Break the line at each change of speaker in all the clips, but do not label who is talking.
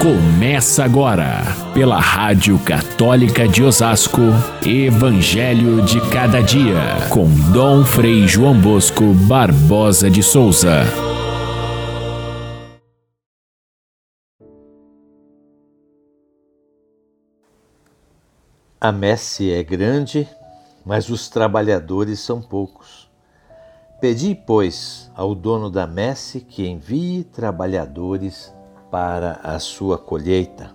Começa agora, pela Rádio Católica de Osasco, Evangelho de Cada Dia, com Dom Frei João Bosco Barbosa de Souza.
A messe é grande, mas os trabalhadores são poucos. Pedi, pois, ao dono da messe que envie trabalhadores para a sua colheita.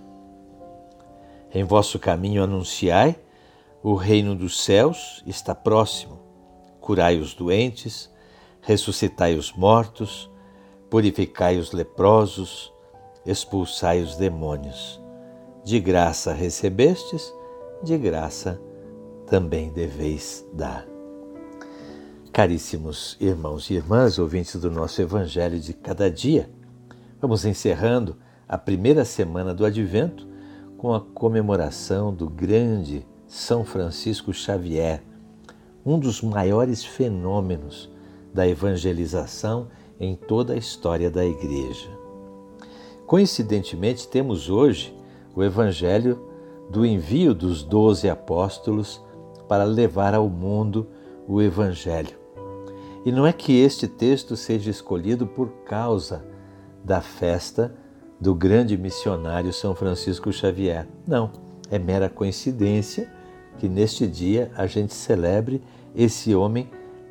Em vosso caminho anunciai: o reino dos céus está próximo. Curai os doentes, ressuscitai os mortos, purificai os leprosos, expulsai os demônios. De graça recebestes, de graça também deveis dar. Caríssimos irmãos e irmãs, ouvintes do nosso Evangelho de cada dia, Vamos encerrando a primeira semana do Advento com a comemoração do grande São Francisco Xavier, um dos maiores fenômenos da evangelização em toda a história da Igreja. Coincidentemente, temos hoje o Evangelho do envio dos doze apóstolos para levar ao mundo o Evangelho. E não é que este texto seja escolhido por causa da festa do grande missionário São Francisco Xavier. Não, é mera coincidência que neste dia a gente celebre esse homem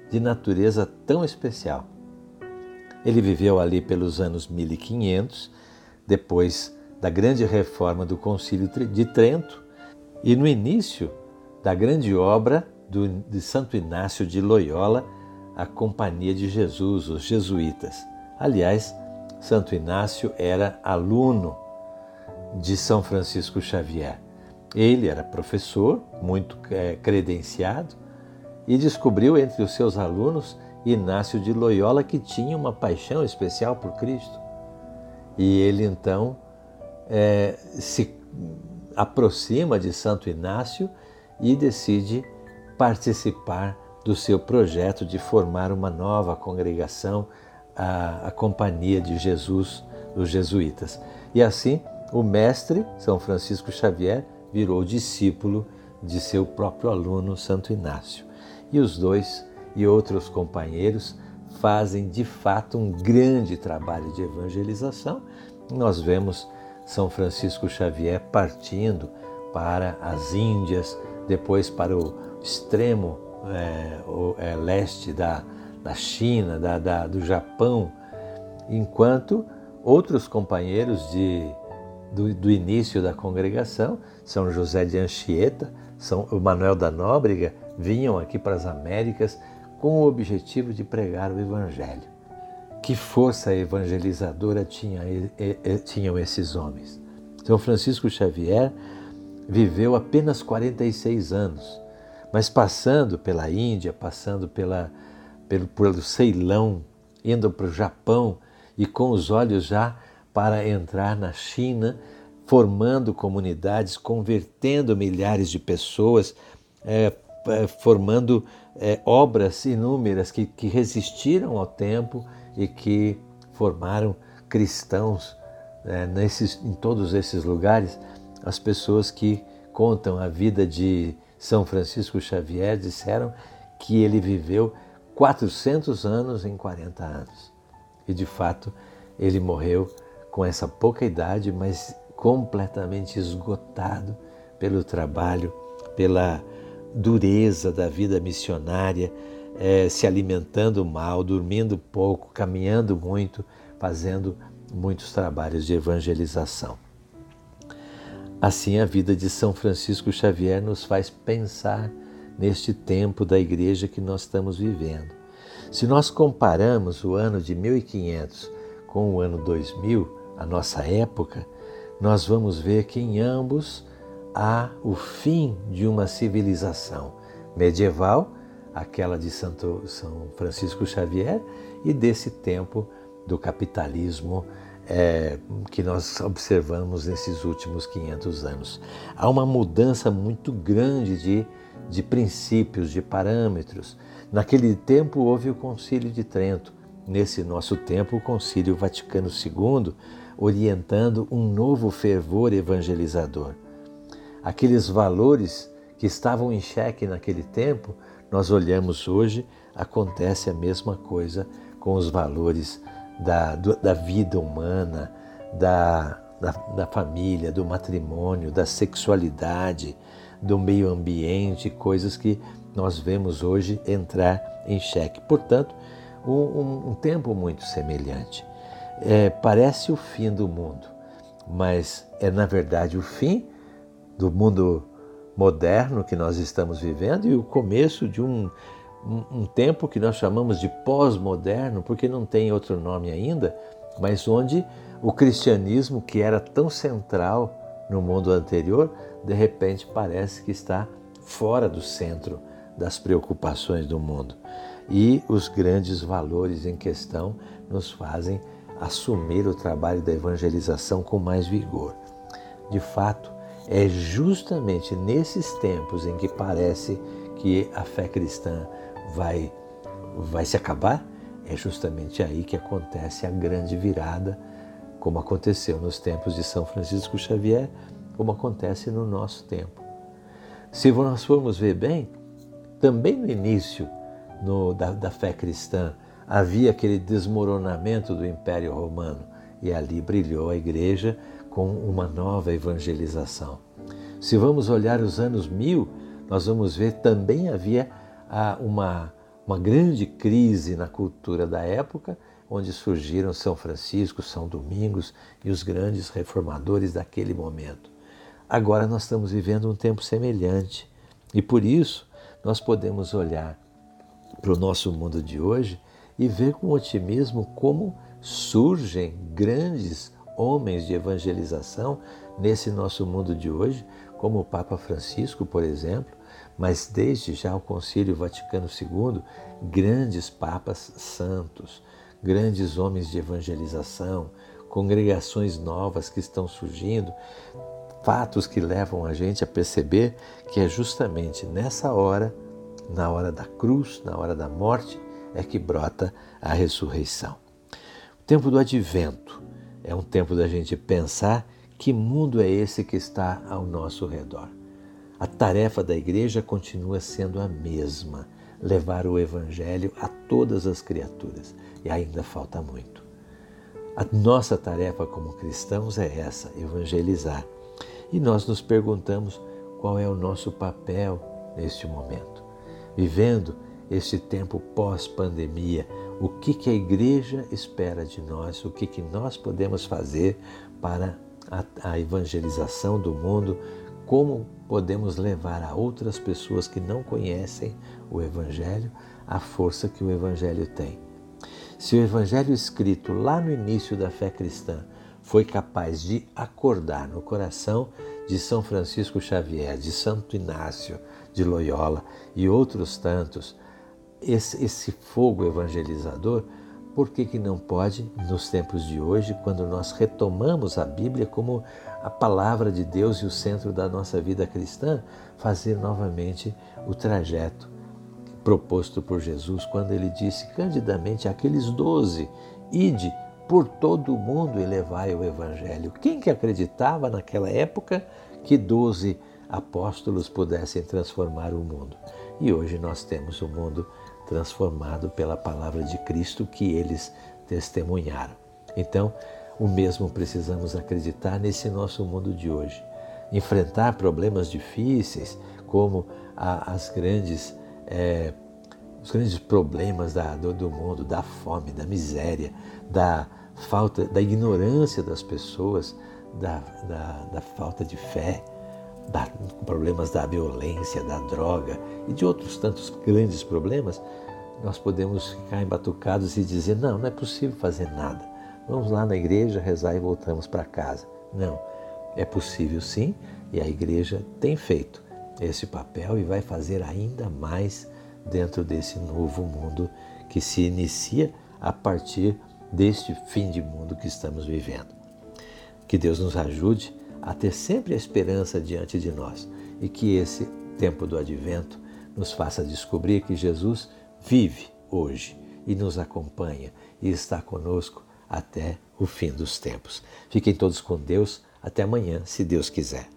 de natureza tão especial. Ele viveu ali pelos anos 1500, depois da grande reforma do Concílio de Trento e no início da grande obra do, de Santo Inácio de Loyola, a Companhia de Jesus, os jesuítas. Aliás, Santo Inácio era aluno de São Francisco Xavier. Ele era professor, muito é, credenciado, e descobriu entre os seus alunos Inácio de Loyola, que tinha uma paixão especial por Cristo. E ele então é, se aproxima de Santo Inácio e decide participar do seu projeto de formar uma nova congregação a, a companhia de Jesus, dos jesuítas. E assim, o mestre, São Francisco Xavier, virou discípulo de seu próprio aluno, Santo Inácio. E os dois e outros companheiros fazem de fato um grande trabalho de evangelização. Nós vemos São Francisco Xavier partindo para as Índias, depois para o extremo é, o, é, leste da, da China, da, da, do Japão, enquanto outros companheiros de, do, do, início da congregação, São José de Anchieta, São Manuel da Nóbrega, vinham aqui para as Américas com o objetivo de pregar o Evangelho. Que força evangelizadora tinha, tinham esses homens? São Francisco Xavier viveu apenas 46 anos, mas passando pela Índia, passando pela, pelo, pelo Ceilão, indo para o Japão e com os olhos já para entrar na China, formando comunidades, convertendo milhares de pessoas, é, é, formando é, obras inúmeras que, que resistiram ao tempo e que formaram cristãos é, nesses, em todos esses lugares. As pessoas que contam a vida de São Francisco Xavier disseram que ele viveu 400 anos em 40 anos. E de fato, ele morreu com essa pouca idade, mas completamente esgotado pelo trabalho, pela dureza da vida missionária, é, se alimentando mal, dormindo pouco, caminhando muito, fazendo muitos trabalhos de evangelização. Assim, a vida de São Francisco Xavier nos faz pensar neste tempo da igreja que nós estamos vivendo. Se nós comparamos o ano de 1500 com o ano 2000, a nossa época, nós vamos ver que em ambos há o fim de uma civilização medieval, aquela de Santo São Francisco Xavier, e desse tempo do capitalismo é, que nós observamos nesses últimos 500 anos. Há uma mudança muito grande de de princípios, de parâmetros. Naquele tempo houve o Concílio de Trento. Nesse nosso tempo, o Concílio Vaticano II orientando um novo fervor evangelizador. Aqueles valores que estavam em xeque naquele tempo, nós olhamos hoje, acontece a mesma coisa com os valores da, da vida humana, da, da, da família, do matrimônio, da sexualidade, do meio ambiente, coisas que nós vemos hoje entrar em xeque. Portanto, um, um, tempo muito semelhante. É, parece o fim do mundo, mas é na verdade o fim do mundo moderno que nós estamos vivendo e o começo de um, um, um tempo que nós chamamos de pós-moderno, porque não tem outro nome ainda, mas onde o cristianismo, que era tão central no mundo anterior, de repente parece que está fora do centro das preocupações do mundo. E os grandes valores em questão nos fazem assumir o trabalho da evangelização com mais vigor. De fato, é justamente nesses tempos em que parece que a fé cristã vai, vai se acabar, é justamente aí que acontece a grande virada, como aconteceu nos tempos de São Francisco Xavier, como acontece no nosso tempo. Se nós formos ver bem, também no início no, da, da fé cristã havia aquele desmoronamento do Império Romano e ali brilhou a igreja com uma nova evangelização. Se vamos olhar os anos mil, nós vamos ver também havia ah, uma, uma grande crise na cultura da época, onde surgiram São Francisco, São Domingos e os grandes reformadores daquele momento. Agora nós estamos vivendo um tempo semelhante. E por isso nós podemos olhar para o nosso mundo de hoje e ver com otimismo como surgem grandes homens de evangelização nesse nosso mundo de hoje, como o Papa Francisco, por exemplo, mas desde já o Concílio Vaticano II, grandes papas santos, grandes homens de evangelização, congregações novas que estão surgindo, fatos que levam a gente a perceber que é justamente nessa hora, na hora da cruz, na hora da morte, é que brota a ressurreição. O tempo do advento é um tempo da gente pensar que mundo é esse que está ao nosso redor. A tarefa da igreja continua sendo a mesma: levar o evangelho a todas as criaturas. E ainda falta muito. A nossa tarefa como cristãos é essa: evangelizar e nós nos perguntamos qual é o nosso papel neste momento. Vivendo este tempo pós-pandemia, o que, que a igreja espera de nós, o que, que nós podemos fazer para a, a evangelização do mundo, como podemos levar a outras pessoas que não conhecem o Evangelho a força que o Evangelho tem. Se o Evangelho escrito lá no início da fé cristã foi capaz de acordar no coração de São Francisco Xavier, de Santo Inácio de Loyola e outros tantos, esse, esse fogo evangelizador, por que, que não pode, nos tempos de hoje, quando nós retomamos a Bíblia como a palavra de Deus e o centro da nossa vida cristã, fazer novamente o trajeto proposto por Jesus quando ele disse candidamente àqueles doze: Ide por todo o mundo e levai o Evangelho. Quem que acreditava naquela época que doze apóstolos pudessem transformar o mundo? E hoje nós temos o mundo transformado pela palavra de Cristo que eles testemunharam. Então, o mesmo precisamos acreditar nesse nosso mundo de hoje. Enfrentar problemas difíceis, como a, as grandes, é, os grandes problemas da, do, do mundo, da fome, da miséria, da falta, da ignorância das pessoas, da, da, da falta de fé, da, problemas da violência, da droga e de outros tantos grandes problemas, nós podemos ficar embatucados e dizer: não, não é possível fazer nada. Vamos lá na igreja, rezar e voltamos para casa. Não, é possível sim, e a igreja tem feito esse papel e vai fazer ainda mais dentro desse novo mundo que se inicia a partir deste fim de mundo que estamos vivendo. Que Deus nos ajude a ter sempre a esperança diante de nós e que esse tempo do advento nos faça descobrir que Jesus vive hoje e nos acompanha e está conosco até o fim dos tempos. Fiquem todos com Deus. Até amanhã, se Deus quiser.